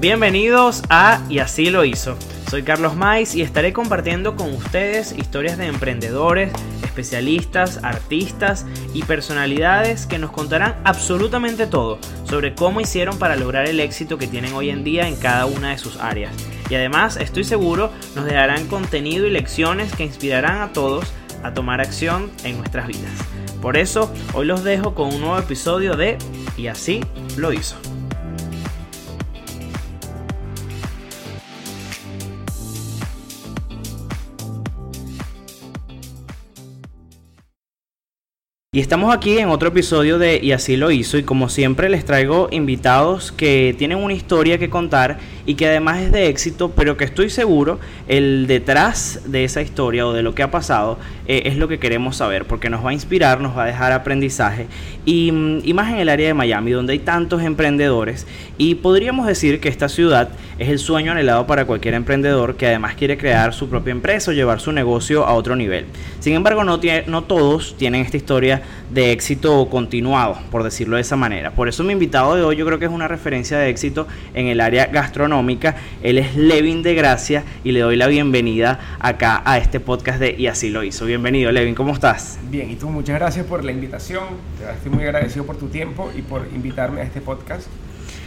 Bienvenidos a Y así lo hizo. Soy Carlos Mais y estaré compartiendo con ustedes historias de emprendedores, especialistas, artistas y personalidades que nos contarán absolutamente todo sobre cómo hicieron para lograr el éxito que tienen hoy en día en cada una de sus áreas. Y además, estoy seguro, nos dejarán contenido y lecciones que inspirarán a todos a tomar acción en nuestras vidas. Por eso, hoy los dejo con un nuevo episodio de Y así lo hizo. Y estamos aquí en otro episodio de Y así lo hizo y como siempre les traigo invitados que tienen una historia que contar y que además es de éxito, pero que estoy seguro el detrás de esa historia o de lo que ha pasado eh, es lo que queremos saber porque nos va a inspirar, nos va a dejar aprendizaje y, mm, y más en el área de Miami donde hay tantos emprendedores y podríamos decir que esta ciudad es el sueño anhelado para cualquier emprendedor que además quiere crear su propia empresa o llevar su negocio a otro nivel. Sin embargo, no, tiene, no todos tienen esta historia de éxito continuado, por decirlo de esa manera. Por eso mi invitado de hoy yo creo que es una referencia de éxito en el área gastronómica. Él es Levin de Gracia y le doy la bienvenida acá a este podcast de Y así lo hizo. Bienvenido, Levin, ¿cómo estás? Bien, y tú muchas gracias por la invitación. Estoy muy agradecido por tu tiempo y por invitarme a este podcast.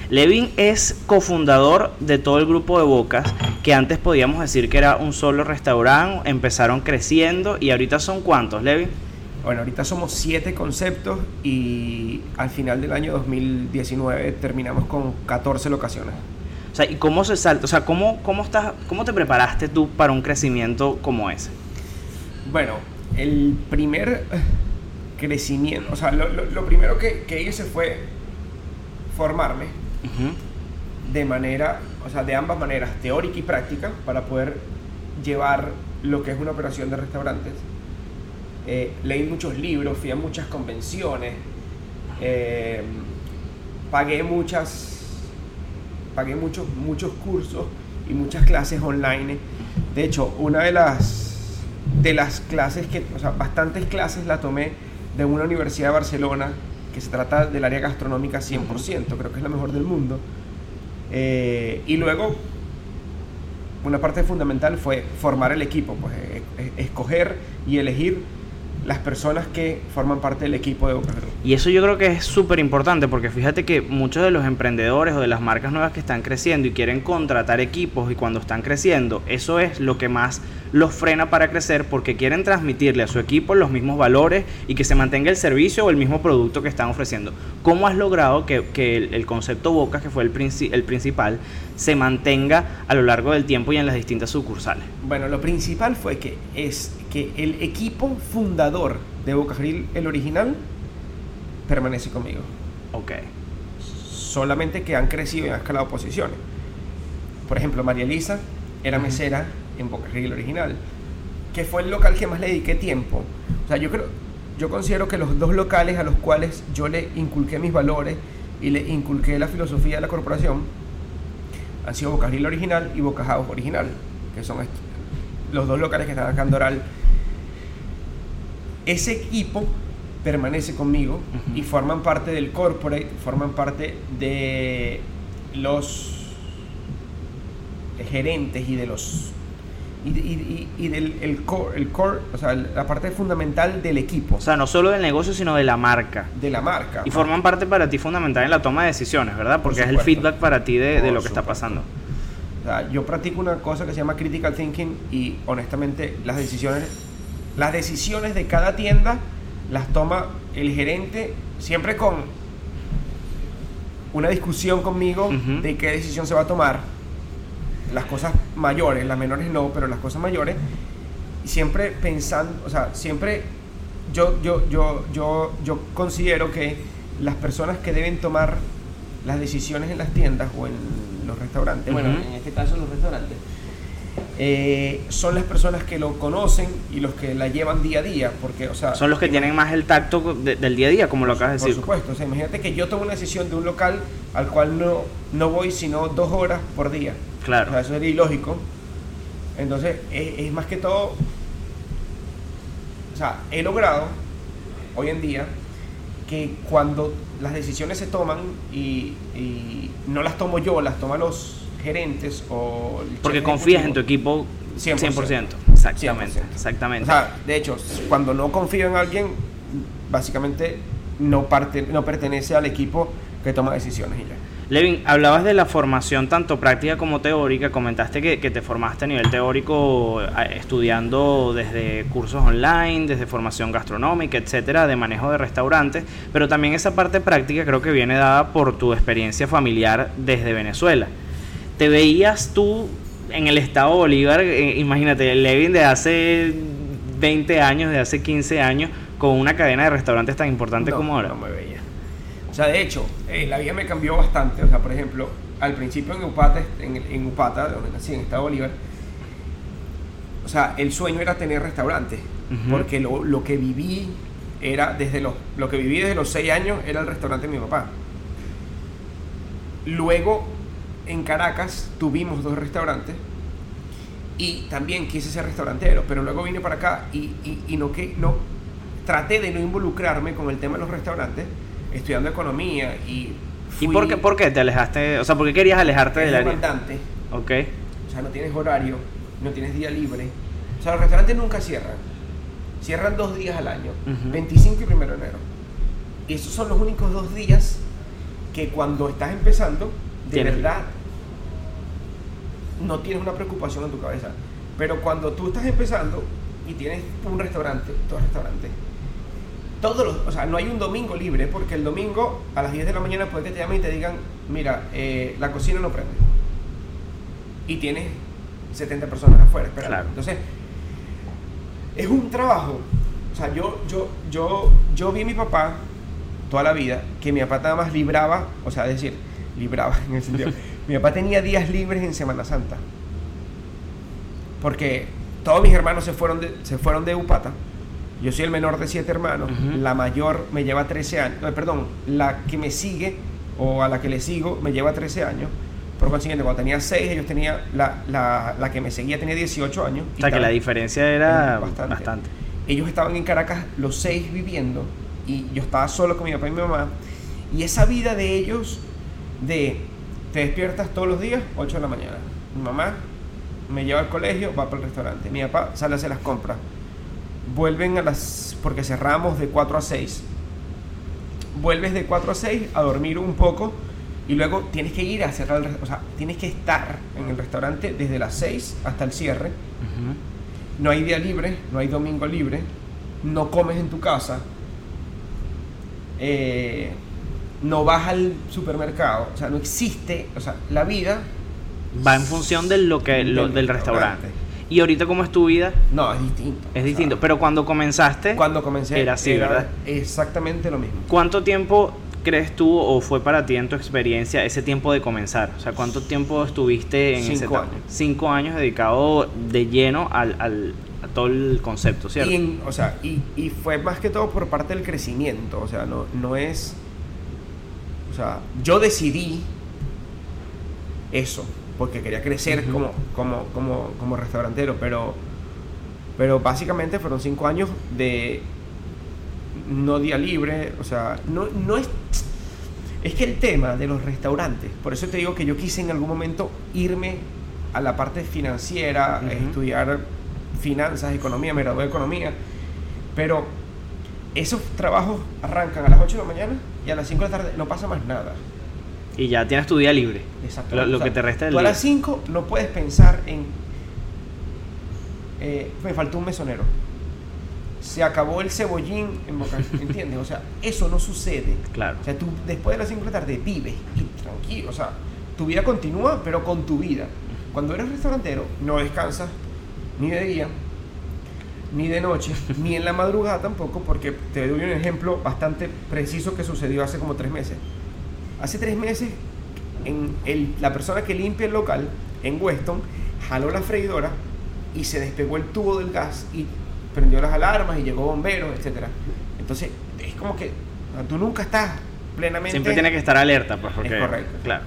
Levin es cofundador de todo el grupo de Bocas, que antes podíamos decir que era un solo restaurante, empezaron creciendo y ahorita son cuántos, Levin? Bueno, ahorita somos siete conceptos y al final del año 2019 terminamos con 14 locaciones. O sea, ¿y cómo se salta? O sea, ¿cómo, cómo, estás, ¿cómo te preparaste tú para un crecimiento como ese? Bueno, el primer crecimiento, o sea, lo, lo, lo primero que, que hice fue formarme de manera, o sea, de ambas maneras, teórica y práctica, para poder llevar lo que es una operación de restaurantes. Eh, leí muchos libros, fui a muchas convenciones, eh, pagué muchas, pagué muchos, muchos cursos y muchas clases online. De hecho, una de las, de las clases que, o sea, bastantes clases la tomé de una universidad de Barcelona que se trata del área gastronómica 100%, creo que es la mejor del mundo. Eh, y luego, una parte fundamental fue formar el equipo, pues escoger y elegir las personas que forman parte del equipo de Boca Y eso yo creo que es súper importante porque fíjate que muchos de los emprendedores o de las marcas nuevas que están creciendo y quieren contratar equipos y cuando están creciendo, eso es lo que más los frena para crecer porque quieren transmitirle a su equipo los mismos valores y que se mantenga el servicio o el mismo producto que están ofreciendo. ¿Cómo has logrado que, que el, el, concepto Bocas, que fue el, el principal, se mantenga a lo largo del tiempo y en las distintas sucursales? Bueno, lo principal fue que es que el equipo fundador de Boca Grill, el original, permanece conmigo. Ok. Solamente que han crecido y han escalado posiciones. Por ejemplo, María Elisa era mesera en Boca Grill original, que fue el local que más le dediqué tiempo. O sea, yo creo, yo considero que los dos locales a los cuales yo le inculqué mis valores y le inculqué la filosofía de la corporación han sido Boca Grill original y Boca House original, que son los dos locales que están acá en Doral. Ese equipo permanece conmigo uh -huh. y forman parte del corporate, forman parte de los gerentes y de los y, y, y, del el core, el core, o sea, la parte fundamental del equipo. O sea, no solo del negocio, sino de la marca. De la marca. Y forman parte para ti fundamental en la toma de decisiones, ¿verdad? Porque es el feedback para ti de, de lo que está pasando. O sea, yo practico una cosa que se llama critical thinking y honestamente las decisiones, las decisiones de cada tienda las toma el gerente siempre con una discusión conmigo uh -huh. de qué decisión se va a tomar las cosas mayores, las menores no, pero las cosas mayores, siempre pensando, o sea, siempre yo, yo, yo, yo, yo considero que las personas que deben tomar las decisiones en las tiendas o en los restaurantes, uh -huh. bueno, en este caso los restaurantes, eh, son las personas que lo conocen y los que la llevan día a día, porque, o sea... Son los que tienen más el tacto de, del día a día, como lo acabas de decir. Por supuesto, o sea, imagínate que yo tomo una decisión de un local al cual no, no voy sino dos horas por día. Claro. O sea, eso sería ilógico. Entonces, es, es, más que todo. O sea, he logrado hoy en día que cuando las decisiones se toman y, y no las tomo yo, las toman los gerentes o... el Porque confías en tu equipo 100%. 100%. Exactamente, 100%. exactamente. O sea, de hecho, cuando no confío en alguien, básicamente no, parte, no pertenece al equipo que toma decisiones y ya. Levin, hablabas de la formación tanto práctica como teórica, comentaste que, que te formaste a nivel teórico estudiando desde cursos online, desde formación gastronómica, etcétera, de manejo de restaurantes, pero también esa parte práctica creo que viene dada por tu experiencia familiar desde Venezuela. ¿Te veías tú en el estado Bolívar, eh, imagínate, el Levin de hace 20 años, de hace 15 años, con una cadena de restaurantes tan importante No, como ahora? No me veía. O sea, de hecho, eh, la vida me cambió bastante. O sea, por ejemplo, al principio en Upata, en, en Upata, donde nací, en Estado Bolívar, o sea, el sueño era tener restaurante. Ujú. Porque lo, lo que viví era desde los, lo que viví desde los 6 años era el restaurante de mi papá. Luego, en Caracas, tuvimos dos restaurantes y también quise ser restaurantero, pero luego vine para acá y, y- y no, que, no traté de no involucrarme con el tema de los restaurantes, estudiando economía y... ¿Y fui- por qué, por qué te alejaste? O sea, ¿por qué querías alejarte del área? demandante, Ok. o sea, no tienes horario, no tienes día libre. O sea, los restaurantes nunca cierran. Cierran dos días al año, Ujú. 25 y 1 de enero. Y esos son los únicos dos días que cuando estás empezando, de Tienes- verdad, no tienes una preocupación en tu cabeza. Pero cuando tú estás empezando y tienes un restaurante, dos restaurantes, todos los, o sea, no hay un domingo libre porque el domingo a las 10 de la mañana puede que te llamen y te digan, mira, eh, la cocina no prende. Y tienes 70 personas afuera esperando. Claro. Entonces, es un trabajo. O sea, yo, yo, yo, yo vi a mi papá toda la vida, que mi papá nada más libraba, o sea, decir, libraba en el sentido, mi papá tenía días libres en Semana Santa. Porque todos mis hermanos se fueron de, se fueron de Upata. Yo soy el menor de siete hermanos. La mayor me lleva 13 años. eh, perdón, la que me sigue o a la que le sigo me lleva 13 años. Por consiguiente, cuando tenía 6, ellos tenían. La, la, la que me seguía tenía 18 años. O sea, que la diferencia era Era bastante. bastante. ellos estaban en Caracas los seis viviendo y yo estaba solo con mi papá y mi mamá. Y esa vida de ellos, de te despiertas todos los días, 8 de la mañana. Mi mamá me lleva al colegio, va para el restaurante. Mi papá sale a hacer las compras. Vuelven a las. porque cerramos de 4 a 6. Vuelves de 4 a 6 a dormir un poco y luego tienes que ir a cerrar el restaurante. O sea, tienes que estar en el restaurante desde las 6 hasta el cierre. No hay día libre, no hay domingo libre, no comes en tu casa, eh, no vas al supermercado, o sea, no existe, o sea, la vida, Va en función de lo que, lo- Del del restaurante. restaurante. ¿Y ahorita cómo es tu vida? no, es distinto. Es o distinto. sea, Pero cuando comenzaste, cuando comencé era así, ¿verdad? Exactamente lo mismo. ¿cuánto tiempo crees tú o fue para ti en tu experiencia ese tiempo de comenzar? O sea, ¿cuánto tiempo estuviste en ese Cinco etapa? años. Cinco años dedicado de lleno al, al- a todo el concepto, ¿cierto? Y, en- o sea, y, y fue más que todo por parte del crecimiento, o sea, no, no es, o sea, yo decidí eso, porque quería crecer como, como, como, como restaurantero, pero, pero básicamente fueron cinco años de no día libre, o sea, no, no es... Es que el tema de los restaurantes, por eso te digo que yo quise en algún momento irme a la parte financiera, estudiar finanzas, economía, me gradué de economía, pero esos trabajos arrancan a las 8 de la mañana y a las 5 de la tarde no pasa más nada. Y ya tienes tu día libre. Exacto. Lo, lo que te resta del Tú a las 5 no puedes pensar en. eh, me faltó un mesonero. Se acabó el cebollín en Boca. ¿Entiendes? O sea, eso no sucede. Claro. O sea, tú después de las 5 de la tarde vives y tranquilo. O sea, tu vida continúa, pero con tu vida. Cuando eres restaurantero, no descansas ni de día, ni de noche, ni en la madrugada tampoco, porque te doy un ejemplo bastante preciso que sucedió hace como tres meses. Hace tres meses, en el- la persona que limpia el local en Weston jaló la freidora y se despegó el tubo del gas y prendió las alarmas y llegó bomberos, etcétera. Entonces, es como que tú nunca estás plenamente. Siempre tiene que estar alerta, pues, porque... correcto. Claro.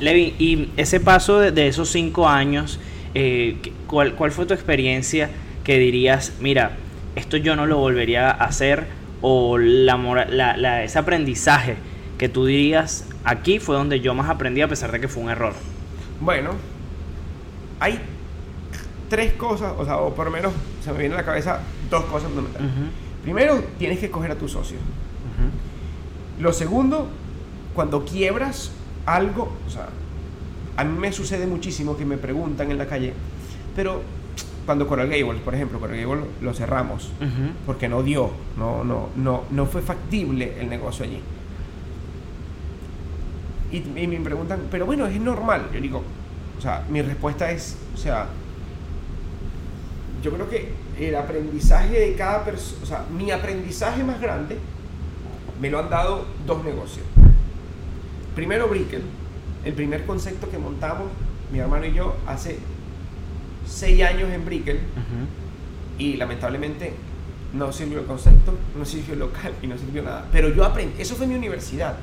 Levi, y ese paso de, de esos cinco años, eh, ¿qué- ¿cuál, ¿cuál fue tu experiencia que dirías, mira, esto yo no lo volvería a hacer o la, la, la, ese aprendizaje que tú dirías, aquí fue donde yo más aprendí a pesar de que fue un error? Bueno, hay tres cosas, o sea, o por lo menos se me viene a la cabeza dos cosas fundamentales. Primero, tienes que escoger a tu socio. Lo segundo, cuando quiebras algo, o sea, a mí me sucede muchísimo que me preguntan en la calle, pero cuando Coral Gables, por ejemplo, Coral Gables lo cerramos porque no dio, no, no, no, no fue factible el negocio allí. Y, y, me preguntan, pero bueno, es normal. Yo digo, o sea, mi respuesta es, o sea, yo creo que el aprendizaje de cada persona, o sea, mi aprendizaje más grande me lo han dado dos negocios. Primero, Brickell, el primer concepto que montamos, mi hermano y yo, hace seis años en Brickell, y lamentablemente no sirvió el concepto, no sirvió el local y no sirvió nada. Pero yo aprendí, eso fue mi universidad.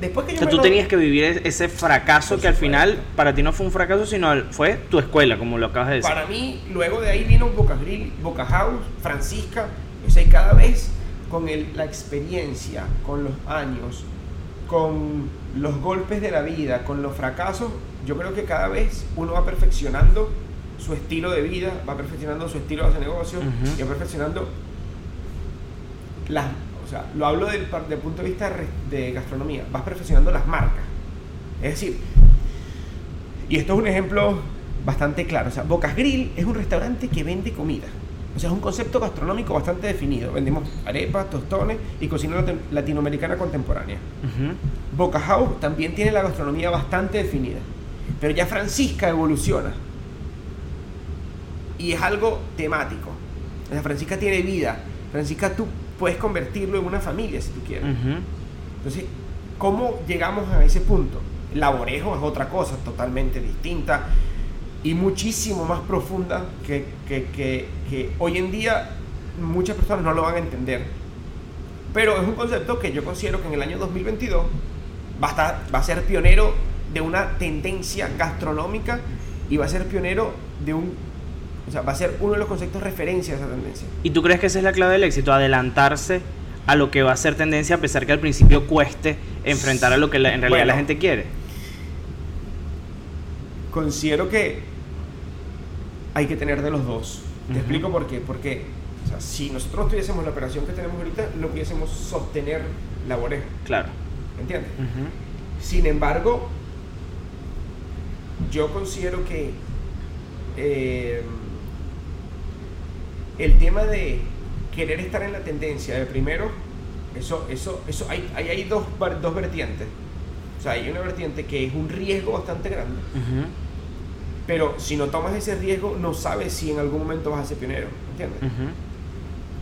Después que yo tú tenías que vivir ese fracaso que al final para ti no fue un fracaso, sino fue tu escuela, como lo acabas de decir. Para mí, luego de ahí vino Boca Grill, Boca House, Francisca, o sea, cada vez con el, la experiencia, con los años, con los golpes de la vida, con los fracasos, yo creo que cada vez uno va perfeccionando su estilo de vida, va perfeccionando su estilo de negocio y va perfeccionando las o sea, lo hablo del, punto de vista de gastronomía, vas perfeccionando las marcas. Es decir, y esto es un ejemplo bastante claro, o sea, Bocas Grill es un restaurante que vende comida. O sea, es un concepto gastronómico bastante definido. Vendemos arepas, tostones y cocina latinoamericana contemporánea. Boca House también tiene la gastronomía bastante definida. Pero ya Francisca evoluciona. Y es algo temático. O sea, Francisca tiene vida. Francisca, tú puedes convertirlo en una familia si tú quieres. Entonces, ¿cómo llegamos a ese punto? Laborejo es otra cosa totalmente distinta y muchísimo más profunda que, que, que, que, hoy en día muchas personas no lo van a entender. Pero es un concepto que yo considero que en el año 2022 va a, estar, va a ser pionero de una tendencia gastronómica y va a ser pionero de un o sea, va a ser uno de los conceptos referencia de esa tendencia. ¿Y tú crees que esa es la clave del éxito? Adelantarse a lo que va a ser tendencia a pesar que al principio cueste enfrentar a lo que en realidad la gente quiere. Considero que hay que tener de los dos. Te explico por qué. Porque o sea, si nosotros tuviésemos la operación que tenemos ahorita, no pudiésemos sostener la oreja. Claro. ¿Entiendes? Sin embargo, yo considero que eh, el tema de querer estar en la tendencia, de primero, eso, eso, eso, hay, hay, hay dos, dos vertientes. O sea, hay una vertiente que es un riesgo bastante grande. Pero si no tomas ese riesgo, no sabes si en algún momento vas a ser pionero. ¿Entiendes?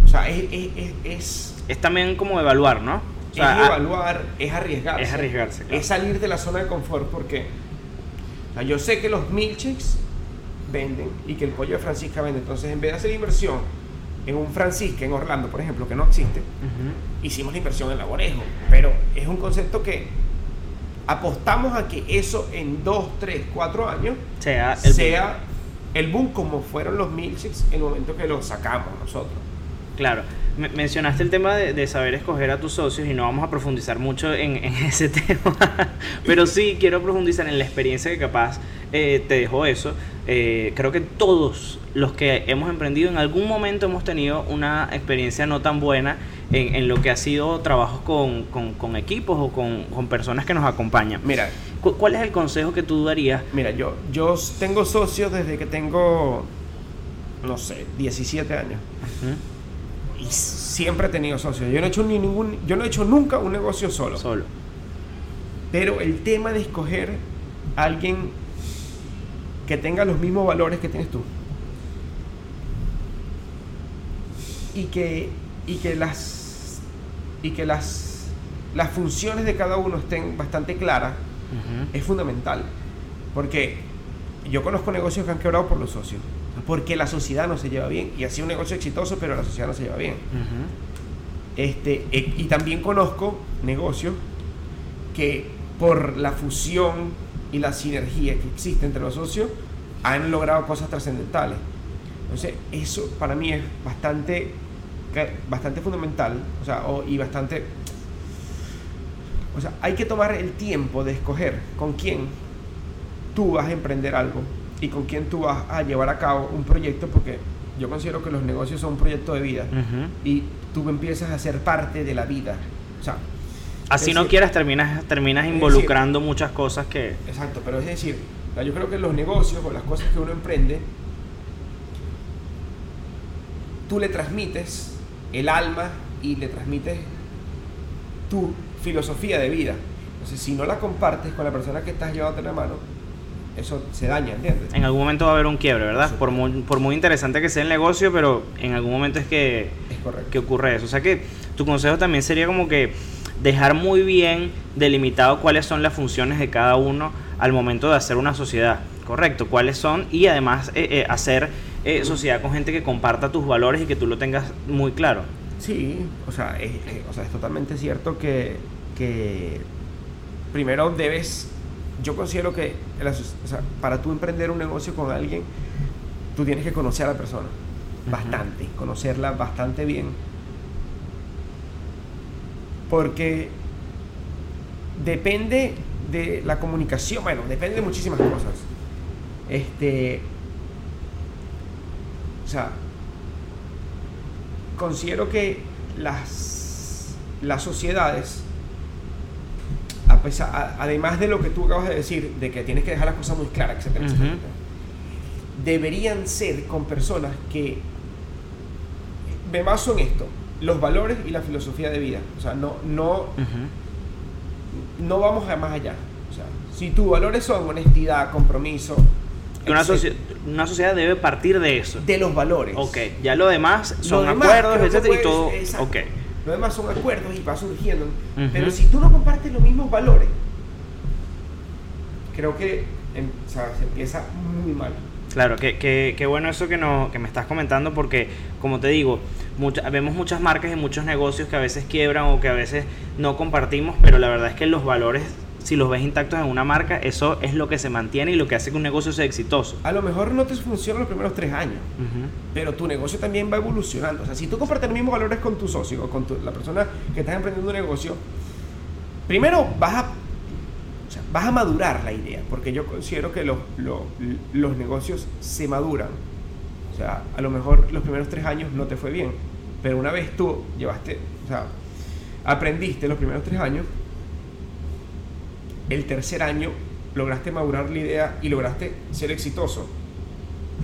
O sea, es, es, es, es, también como evaluar, ¿no? es evaluar, es arriesgarse. Es arriesgarse. Es salir de la zona de confort porque o sea, yo sé que los milkshakes venden y que el pollo de Francisca vende. Entonces, en vez de hacer inversión en un Francisca en Orlando, por ejemplo, que no existe, hicimos la inversión en Laborejo. Pero es un concepto que apostamos a que eso en 2, 3, 4 años sea el, sea boom. el boom como fueron los milkshakes en el momento que los sacamos nosotros. Claro mencionaste el tema de, saber escoger a tus socios y no vamos a profundizar mucho en, ese tema, pero sí quiero profundizar en la experiencia que capaz eh, te dejó eso. Eh, creo que todos los que hemos emprendido en algún momento hemos tenido una experiencia no tan buena en, lo que ha sido trabajos con, equipos o con, personas que nos acompañan. Mira, ¿cuál es el consejo que tú darías? Mira, yo, yo tengo socios desde que tengo, no sé, 17 años y siempre he tenido socios. Yo no he hecho ni ningún, yo no he hecho nunca un negocio solo. Solo. Pero el tema de escoger a alguien que tenga los mismos valores que tienes tú. Y que y que las y que las las funciones de cada uno estén bastante claras es fundamental. Porque yo conozco negocios que han quebrado por los socios. Porque la sociedad no se lleva bien. Y ha sido un negocio exitoso, pero la sociedad no se lleva bien. este, eh, y también conozco negocios que por la fusión y la sinergia que existe entre los socios han logrado cosas trascendentales. Entonces, eso para mí es bastante bastante fundamental, o sea, y bastante... O sea, hay que tomar el tiempo de escoger con quién tú vas a emprender algo y con quién tú vas a llevar a cabo un proyecto, porque yo considero que los negocios son un proyecto de vida y tú empiezas a ser parte de la vida. O sea, Así no quieras, terminas, terminas involucrando muchas cosas que... Exacto, pero es decir, yo creo que los negocios o las cosas que uno emprende, tú le transmites el alma y le transmites tu filosofía de vida. Entonces, si no la compartes con la persona que estás llevando en la mano, eso se daña, ¿entiendes? En algún momento va a haber un quiebre, ¿verdad? Por muy, por muy interesante que sea el negocio, pero en algún momento es que, que ocurre eso. O sea que tu consejo también sería como que dejar muy bien delimitado cuáles son las funciones de cada uno al momento de hacer una sociedad, ¿correcto? ¿Cuáles son? Y además eh, eh, hacer eh, sociedad con gente que comparta tus valores y que tú lo tengas muy claro. Sí, o sea, es, o sea, es totalmente cierto que, que primero debes, yo considero que para tú emprender un negocio con alguien, tú tienes que conocer a la persona bastante, conocerla bastante bien porque depende de la comunicación, bueno, depende de muchísimas cosas. Este, o sea, considero que las, las sociedades, a pesar, además de lo que tú acabas de decir, de que tienes que dejar las cosas muy claras, etcétera, deberían ser con personas que me baso en esto los valores y la filosofía de vida. O sea, no, no, no vamos a más allá. O sea, si tus valores son honestidad, compromiso. Una, una, sociedad debe partir de eso. De los valores. Ok, ya lo demás son acuerdos, etcétera, y todo. Ok. Lo demás son acuerdos y va surgiendo. Pero si tú no compartes los mismos valores, creo que em, se empieza muy mal. Claro, qué bueno eso que, no, que me estás comentando porque, como te digo, vemos muchas marcas y muchos negocios que a veces quiebran o que a veces no compartimos, pero la verdad es que los valores, si los ves intactos en una marca, eso es lo que se mantiene y lo que hace que un negocio sea exitoso. A lo mejor no te funciona los primeros tres años, pero tu negocio también va evolucionando. O sea, si tú compartes los mismos valores con tu socio o con la persona que estás emprendiendo un negocio, primero vas a vas a madurar la idea, porque yo considero que los, los, negocios se maduran. O sea, a lo mejor los primeros tres años no te fue bien, pero una vez tú llevaste, o sea, aprendiste los primeros tres años, el tercer año lograste madurar la idea y lograste ser exitoso.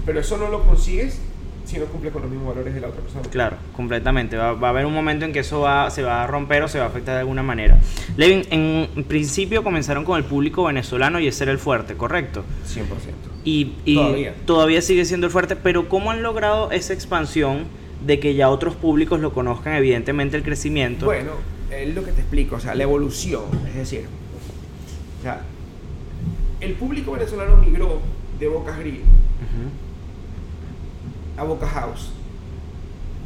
Pero eso no lo consigues si no cumple con los mismos valores de la otra persona. Claro, completamente. Va, a haber un momento en que eso va, se va a romper o se va a afectar de alguna manera. Levin, en principio comenzaron con el público venezolano y ese era el fuerte, ¿correcto? 100%. Y, y todavía. sigue siendo el fuerte, pero ¿cómo han logrado esa expansión de que ya otros públicos lo conozcan? Evidentemente el crecimiento. Bueno, es lo que te explico, o sea, la evolución, es decir, o sea, el público venezolano migró de Bocas Grill a Boca House.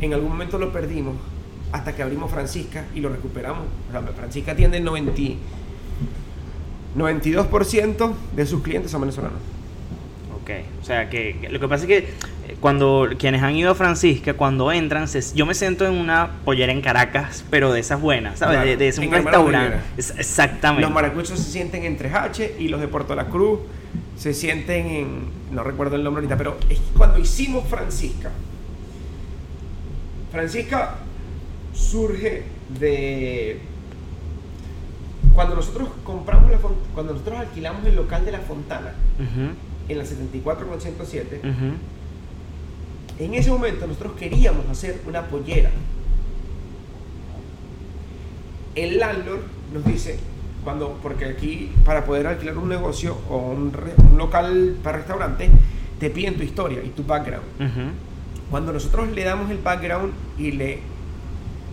En algún momento lo perdimos hasta que abrimos Francisca y lo recuperamos. Francisca atiende el 92% de sus clientes son venezolanos. Ok, o sea que, lo que pasa es que eh, cuando quienes han ido a Francisca, cuando entran, yo me siento en una pollera en Caracas, pero de esas buenas, ¿sabes? de, de, un restaurante. exactamente. Los maracuchos se sienten en 3H y los de Puerto La Cruz se sienten en, no recuerdo el nombre ahorita, pero es cuando hicimos Francisca, Francisca surge de cuando nosotros compramos la cuando nosotros alquilamos el local de la Fontana en la 74 con 107 en ese momento nosotros queríamos hacer una pollera. El landlord nos dice cuando, porque aquí para poder alquilar un negocio o un, local para restaurante, te piden tu historia y tu background. Cuando nosotros le damos el background y le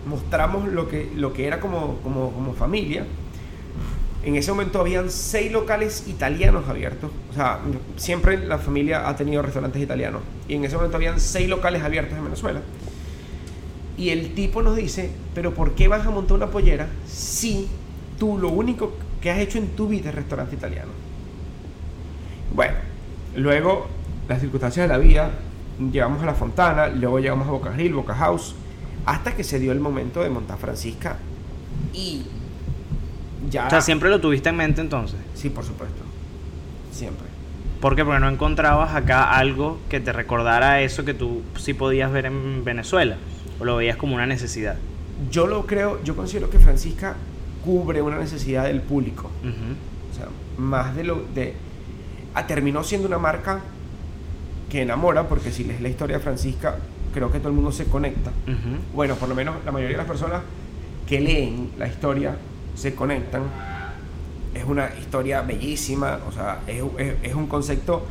mostramos lo que, lo que era como, como, familia, en ese momento habían seis locales italianos abiertos. O sea, siempre la familia ha tenido restaurantes italianos. Y en ese momento habían seis locales abiertos en Venezuela. Y el tipo nos dice, pero ¿por qué vas a montar una pollera si tú lo único que has hecho en tu vida es restaurante italiano. Bueno, luego las circunstancias de la vida, llegamos a La Fontana, luego llegamos a Boca Grill, Boca House, hasta que se dio el momento de montar Francisca y ya... O sea, siempre lo tuviste en mente entonces. Sí, por supuesto. Siempre. ¿Por qué? Porque no encontrabas acá algo que te recordara eso que tú sí podías ver en Venezuela. O lo veías como una necesidad. Yo lo creo, yo considero que Francisca cubre una necesidad del público. O sea, más de lo de... Ah, terminó siendo una marca que enamora, porque si lees la historia de Francisca, creo que todo el mundo se conecta. Bueno, por lo menos la mayoría de las personas que leen la historia se conectan. Es una historia bellísima, o sea, es, es, un concepto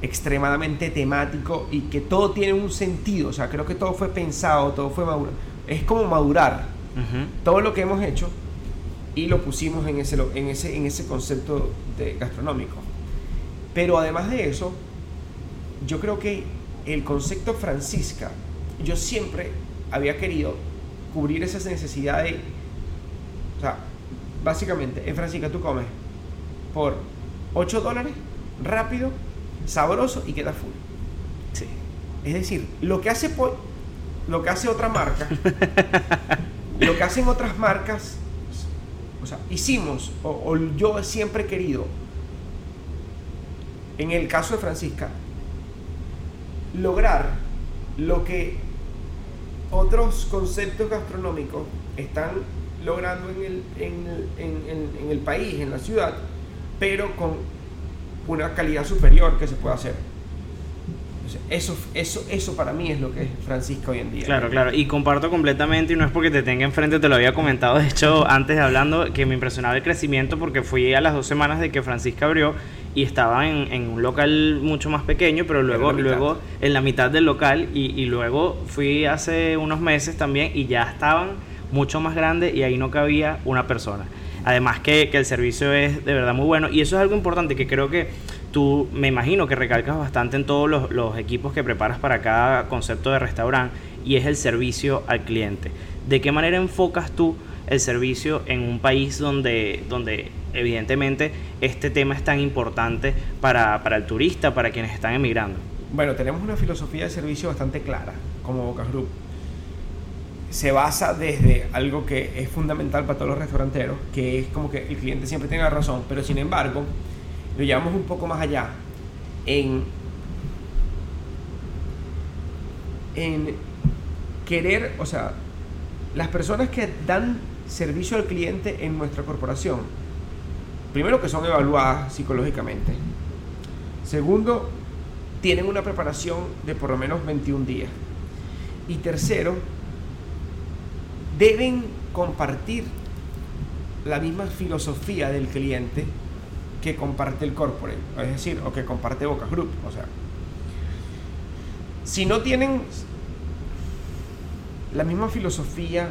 extremadamente temático y que todo tiene un sentido, o sea, creo que todo fue pensado, todo fue maduro. Es como madurar todo lo que hemos hecho y lo pusimos en ese, en ese, en ese concepto de gastronómico. Pero además de eso, yo creo que el concepto Francisca, yo siempre había querido cubrir esas necesidades. O sea, básicamente, en Francisca tú comes por 8 dólares, rápido, sabroso y queda full. Sí. Es decir, lo que hace, lo que hace otra marca, lo que hacen otras marcas, o sea, hicimos, o yo siempre he querido, en el caso de Francisca, lograr lo que otros conceptos gastronómicos están logrando en el, en, el país, en la ciudad, pero con una calidad superior que se puede hacer. Eso, eso, eso para mí es lo que es Francisco hoy en día. Claro, claro. Y comparto completamente, y no es porque te tenga enfrente, te lo había comentado, de hecho, antes de hablando, que me impresionaba el crecimiento porque fui a las dos semanas de que Francisca abrió y estaba en, un local mucho más pequeño, pero luego, en luego en la mitad del local y, luego fui hace unos meses también y ya estaban mucho más grandes y ahí no cabía una persona. Además que, el servicio es de verdad muy bueno y eso es algo importante que creo que tú me imagino que recalcas bastante en todos los, los equipos que preparas para cada concepto de restaurante y es el servicio al cliente. ¿De qué manera enfocas tú el servicio en un país donde, donde evidentemente este tema es tan importante para, el turista, para quienes están emigrando? Bueno, tenemos una filosofía de servicio bastante clara como Boca Group. Se basa desde algo que es fundamental para todos los restauranteros, que es como que el cliente siempre tenga razón, pero sin embargo, lo llevamos un poco más allá en, en querer, o sea, las personas que dan servicio al cliente en nuestra corporación primero que son evaluadas psicológicamente. Segundo, tienen una preparación de por lo menos 21 días. Y tercero, deben compartir la misma filosofía del cliente que comparte el corporate, es decir, o que comparte Boca Group. O sea, si no tienen la misma filosofía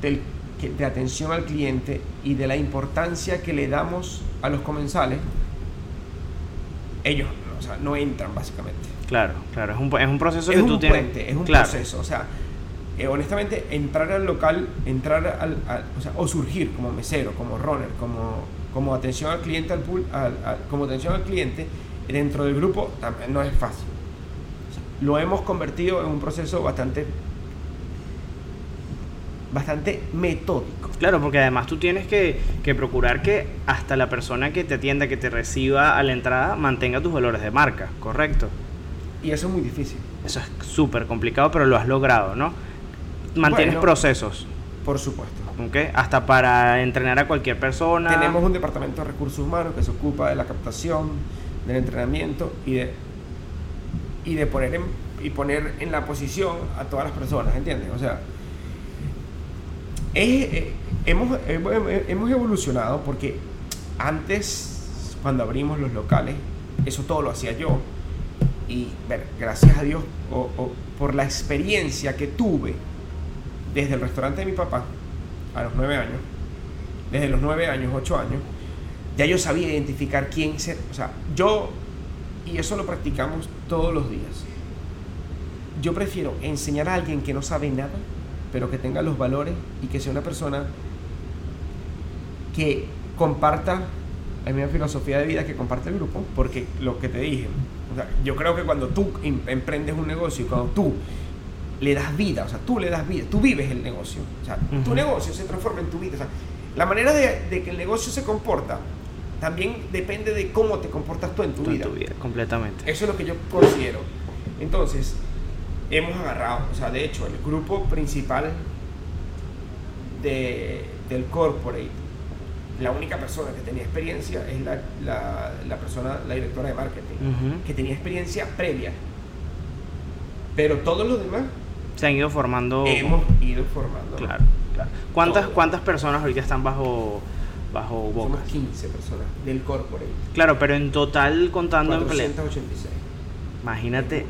del de atención al cliente y de la importancia que le damos a los comensales, ellos no entran básicamente. Claro, claro, es un, es un proceso es que un tú puente, tienes. Es un proceso, o sea, eh, honestamente, entrar al local, entrar al, o, sea, o, surgir como mesero, como runner, como, como atención al cliente, al, pool, como atención al cliente dentro del grupo también no es fácil. lo hemos convertido en un proceso bastante bastante metódico. Claro, porque además tú tienes que, procurar que hasta la persona que te atienda, que te reciba a la entrada, mantenga tus valores de marca, ¿correcto? Y eso es muy difícil. Eso es súper complicado, pero lo has logrado, ¿no? Mantienes procesos. Por supuesto. ¿Okay? Hasta para entrenar a cualquier persona. Tenemos un departamento de recursos humanos que se ocupa de la captación, del entrenamiento y de, y de poner, en, y poner en la posición a todas las personas, ¿entiendes? O sea, eh, hemos, hemos evolucionado porque antes, cuando abrimos los locales, eso todo lo hacía yo. Y gracias a Dios o, por la experiencia que tuve desde el restaurante de mi papá a los nueve años, desde los nueve años, ocho años, ya yo sabía identificar quién ser. O sea, yo, y eso lo practicamos todos los días. Yo prefiero enseñar a alguien que no sabe nada pero que tenga los valores y que sea una persona que comparta la misma filosofía de vida que comparte el grupo, porque lo que te dije, yo creo que cuando tú em, emprendes un negocio, cuando tú le das vida, o sea, tú le das vida, tú vives el negocio, o sea, tu negocio se transforma en tu vida, o sea, la manera de, de que el negocio se comporta también depende de cómo te comportas tú en tu Tú en vida. tu vida, completamente. Eso es lo que yo considero. Entonces, hemos agarrado, o sea, de hecho, el grupo principal de, del corporate, la única persona que tenía experiencia es la, la, la persona, la directora de marketing, Ujú. que tenía experiencia previa. Pero todos los demás Se han ido formando. hemos ido formando. Claro, claro. ¿Cuántas, Todo. ¿Cuántas personas ahorita están bajo, bajo Somos Boca? 15 personas del corporate. Claro, pero en total contando empleados. 486. Imagínate.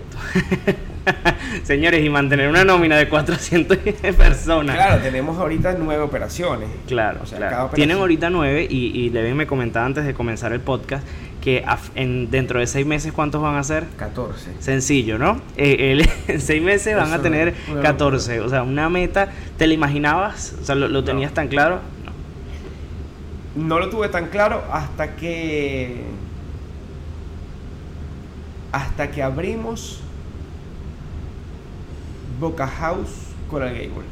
Señores, y mantener una nómina de 400 personas. Claro, tenemos ahorita nueve operaciones. Claro, O sea, claro. cada operación- Tienen ahorita nueve y, y Levin me comentaba antes de comenzar el podcast que en, dentro de seis meses, ¿cuántos van a ser? 14. Sencillo, ¿no? Eh, el- en seis meses van a tener una 14. O sea, una meta, ¿te la imaginabas? O sea, ¿lo, lo No. tenías tan claro? No. No lo tuve tan claro hasta que. Hasta que abrimos Boca House Coral Gable.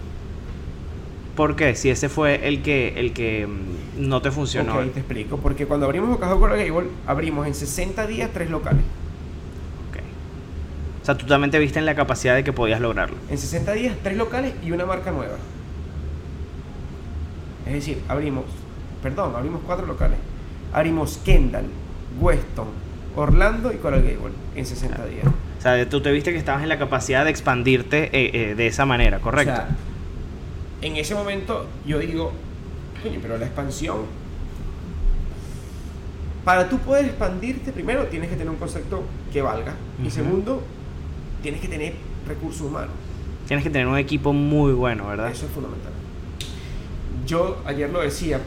¿Por qué? Si ese fue el que, el que mm, no te funcionó. Ok, te explico. Porque cuando abrimos Boca House Coral Gable, abrimos en 60 días tres locales. Ok. O sea, tú también te viste en la capacidad de que podías lograrlo. En 60 días, tres locales y una marca nueva. Es decir, abrimos, perdón, abrimos cuatro locales. Abrimos Kendall, Weston, Orlando y Coral Gable en 60 días. O sea, tú te viste que estabas en la capacidad de expandirte eh, eh, de esa manera, ¿correcto? O sea, en ese momento yo digo, coño, pero la expansión. Para tú poder expandirte, primero tienes que tener un concepto que valga. Y segundo, tienes que tener recursos humanos. Tienes que tener un equipo muy bueno, ¿verdad? Eso es fundamental. Yo ayer lo decía,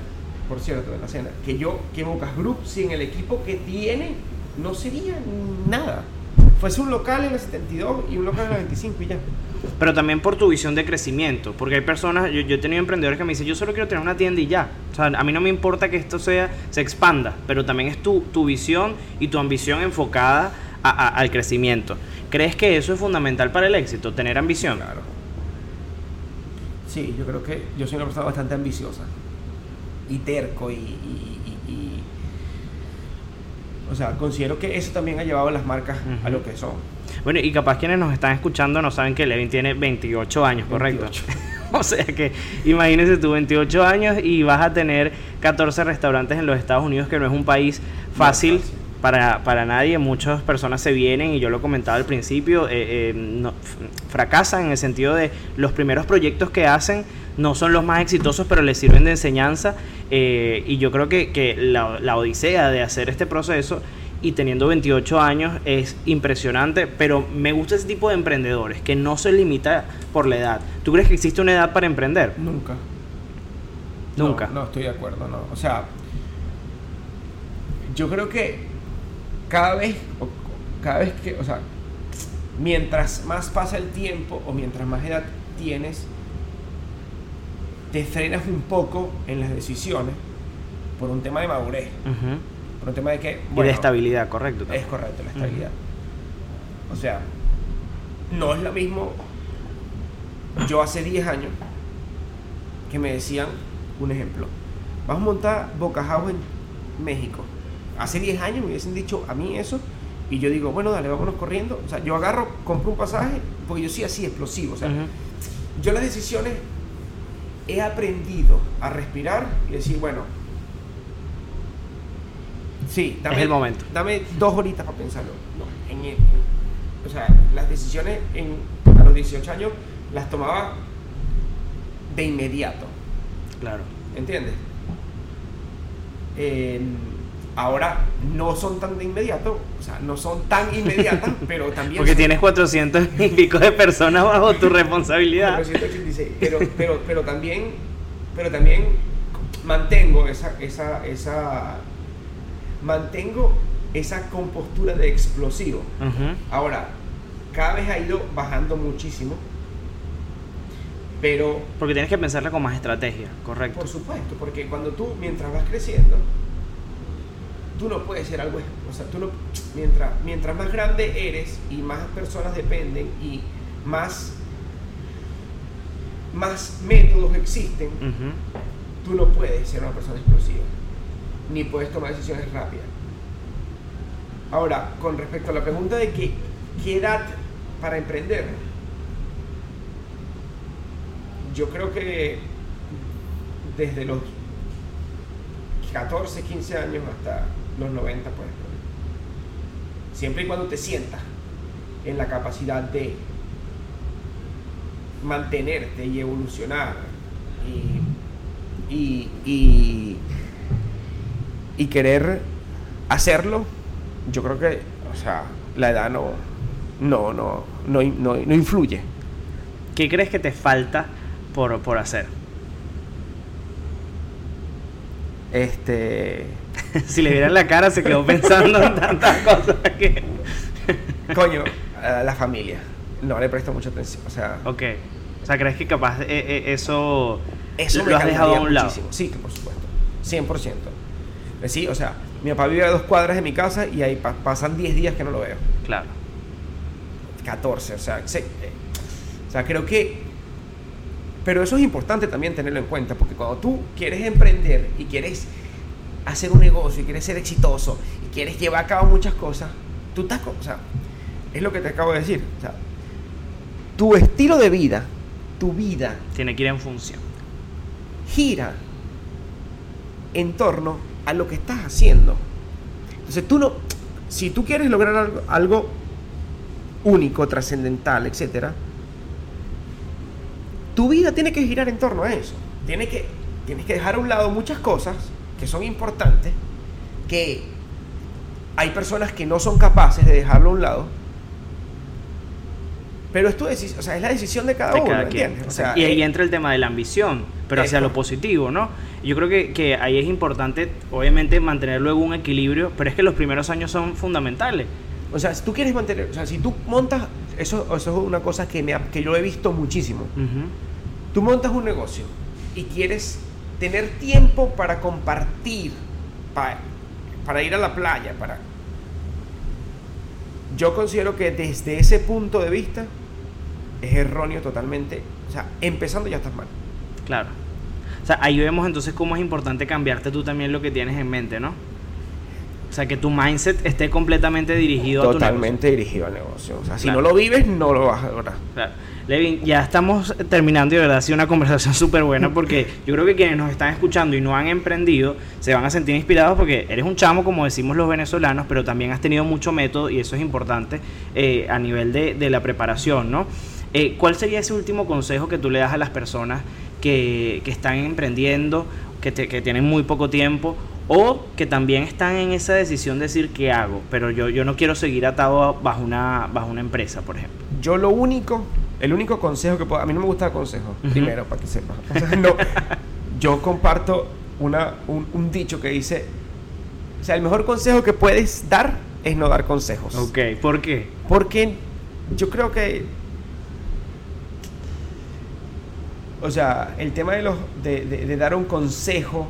por cierto, en la cena, que yo, que Bocas Group sin el equipo que tiene, no sería nada. Fuese un local en la 72 y un local en la 25 y ya. Pero también por tu visión de crecimiento. Porque hay personas, yo, yo he tenido emprendedores que me dicen, yo solo quiero tener una tienda y ya. O sea, a mí no me importa que esto sea, se expanda, pero también es tu, tu visión y tu ambición enfocada a- a- al crecimiento. ¿Crees que eso es fundamental para el éxito, tener ambición? Claro. Sí, yo creo que yo soy una persona bastante ambiciosa y terco y- o sea, considero que eso también ha llevado a las marcas a lo que son. Bueno, y capaz quienes nos están escuchando no saben que Levin tiene 28 años, ¿correcto? 28. o sea que imagínese tú 28 años y vas a tener 14 restaurantes en los Estados Unidos, que no es un país fácil. fácil. Para, para nadie, muchas personas se vienen y yo lo comentaba al principio, eh, eh, no- fracasan en el sentido de los primeros proyectos que hacen no son los más exitosos, pero les sirven de enseñanza eh, y yo creo que, que la, la odisea de hacer este proceso y teniendo 28 años es impresionante, pero me gusta ese tipo de emprendedores que no se limita por la edad. ¿Tú crees que existe una edad para emprender? Nunca. Nunca. No, no estoy de acuerdo, no. O sea, yo creo que cada vez, cada vez que, o sea, mientras más pasa el tiempo o mientras más edad tienes, te frenas un poco en las decisiones por un tema de madurez, por un tema de que, y de estabilidad, correcto. es correcto, la estabilidad. O sea, no es lo mismo yo hace 10 años que me decían, un ejemplo, vamos a montar Boca House en México. Hace 10 años me hubiesen dicho a mí eso y yo digo, bueno, dale, vámonos corriendo. O sea, yo agarro, compro un pasaje porque yo soy así explosivo. O sea, yo las decisiones he aprendido a respirar y decir, bueno, sí, dame, Es el momento. Dame dos horitas para pensarlo. No, en o sea, las decisiones en, a los 18 años las tomaba de inmediato, Claro. ¿entiendes? Eh, ahora no son tan de inmediato, o sea, no son tan inmediatas, pero también... Porque son- tienes 400 y pico de personas bajo tu responsabilidad. 486, pero, pero, pero también, pero también mantengo esa, esa, esa, mantengo esa compostura de explosivo. Ahora, cada vez ha ido bajando muchísimo, pero Porque tienes que pensarla con más estrategia, correcto. por supuesto, porque cuando tú, mientras vas creciendo, tú no puedes ser algo, o sea, tú no, mientras, mientras más grande eres y más personas dependen y más más métodos existen, tú no puedes ser una persona explosiva, ni puedes tomar decisiones rápidas. Ahora, con respecto a la pregunta de que, qué edad para emprender, yo creo que desde los 14, 15 años hasta los 90 puedes Siempre y cuando te sientas en la capacidad de mantenerte y evolucionar y, y, querer hacerlo, yo creo que, o sea, la edad no, no, no, no, no, no influye. ¿Qué crees que te falta por, por hacer? Este. si le vieran la cara, se quedó pensando en tantas cosas que. Coño, la familia. No le presto mucha atención. O sea. Ok. O sea, ¿crees que capaz eh, eh, eso, eso lo has dejado a un lado? Sí, por supuesto. 100%. Eh, sí, o sea, mi papá vive a dos cuadras de mi casa y ahí pasan 10 días que no lo veo. Claro. 14, o sea, o sea, creo que pero eso es importante también tenerlo en cuenta, porque cuando tú quieres emprender y quieres hacer un negocio y quieres ser exitoso y quieres llevar a cabo muchas cosas, tú estás, o sea, es lo que te acabo de decir, o sea, tu estilo de vida, tu vida tiene que ir en función. Gira en torno a lo que estás haciendo. Entonces tú no, si tú quieres lograr algo, algo único, trascendental, etcétera, tu vida tiene que girar en torno a eso. Tienes que, tienes que dejar a un lado muchas cosas que son importantes, que hay personas que no son capaces de dejarlo a un lado. Pero es tu decisión, o sea, es la decisión de cada uno, ¿entiendes? y ahí entra el tema de la ambición, pero hacia lo positivo, ¿no? Yo creo que, que, ahí es importante, obviamente, mantener luego un equilibrio, pero es que los primeros años son fundamentales. O sea, si tú quieres mantener, o sea, si tú montas eso, es una cosa que, me, que yo he visto muchísimo. Tú montas un negocio y quieres tener tiempo para compartir, para, para ir a la playa, para... Yo considero que desde ese punto de vista es erróneo totalmente. O sea, empezando ya estás mal. Claro. O sea, ahí vemos entonces cómo es importante cambiarte tú también lo que tienes en mente, ¿no? O sea, que tu mindset esté completamente dirigido a tu Totalmente dirigido al negocio. O sea, si no lo vives, no lo vas a lograr. Claro. Levin, ya estamos terminando y de verdad ha sido una conversación súper buena porque yo creo que quienes nos están escuchando y no han emprendido se van a sentir inspirados porque eres un chamo, como decimos los venezolanos, pero también has tenido mucho método y eso es importante eh, a nivel de, la preparación, ¿no? Eh, ¿Cuál sería ese último consejo que tú le das a las personas que, que están emprendiendo, que, que tienen muy poco tiempo o que también están en esa decisión de decir qué hago, pero yo, yo no quiero seguir atado bajo una, bajo una empresa, por ejemplo. Yo lo único, el único consejo que puedo, a mí no me gusta el consejo, primero, para que sepas. no, yo comparto una, un, dicho que dice, o sea, el mejor consejo que puedes dar es no dar consejos. Ok, ¿por qué? Porque yo creo que o sea, el tema de, los, de, de, dar un consejo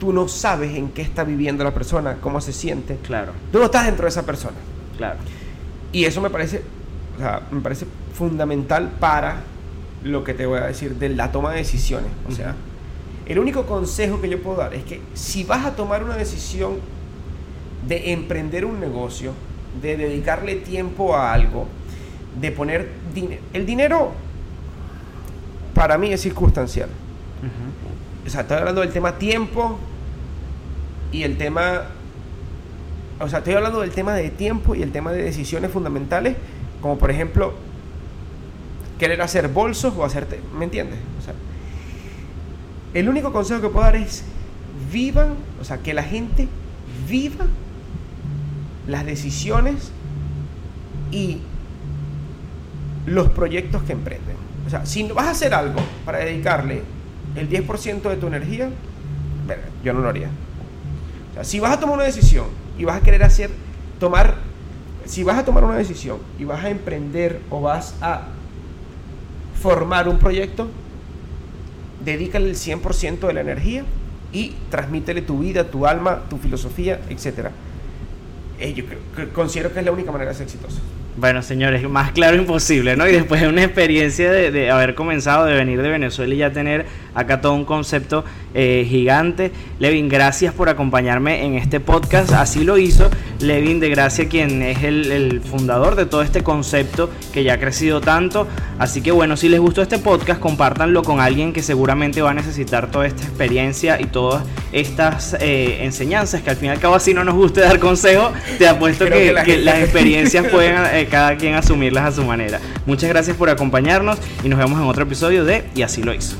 tú no sabes en qué está viviendo la persona, cómo se siente. Claro. Tú no estás dentro de esa persona. Claro. Y eso me parece, o sea, me parece fundamental para lo que te voy a decir de la toma de decisiones. O sea, el único consejo que yo puedo dar es que si vas a tomar una decisión de emprender un negocio, de dedicarle tiempo a algo, de poner dinero, el dinero para mí es circunstancial. O sea, estoy hablando del tema tiempo, y el tema, o sea, estoy hablando del tema de tiempo y el tema de decisiones fundamentales, como por ejemplo, querer hacer bolsos o hacerte, ¿me entiendes? O sea, el único consejo que puedo dar es vivan, o sea, que la gente viva las decisiones y los proyectos que emprenden. O sea, si vas a hacer algo para dedicarle el 10% de tu energía, yo no lo haría si vas a tomar una decisión y vas a querer hacer, tomar, si vas a tomar una decisión y vas a emprender o vas a formar un proyecto, dedícale el 100% de la energía y transmítele tu vida, tu alma, tu filosofía, etc. Eh, yo considero que es la única manera de ser exitoso. Bueno, señores, más claro imposible, ¿no? Y después de una experiencia de, haber comenzado, de venir de Venezuela y ya tener acá todo un concepto eh, gigante. Levin, gracias por acompañarme en este podcast. Así lo hizo Levin de Gracia, quien es el, el, fundador de todo este concepto que ya ha crecido tanto. Así que bueno, si les gustó este podcast, compártanlo con alguien que seguramente va a necesitar toda esta experiencia y todas estas eh, enseñanzas, que al fin y al cabo así no nos guste dar consejos, te apuesto que, que, las experiencias pueden eh, cada quien asumirlas a su manera. Muchas gracias por acompañarnos y nos vemos en otro episodio de Y así lo hizo.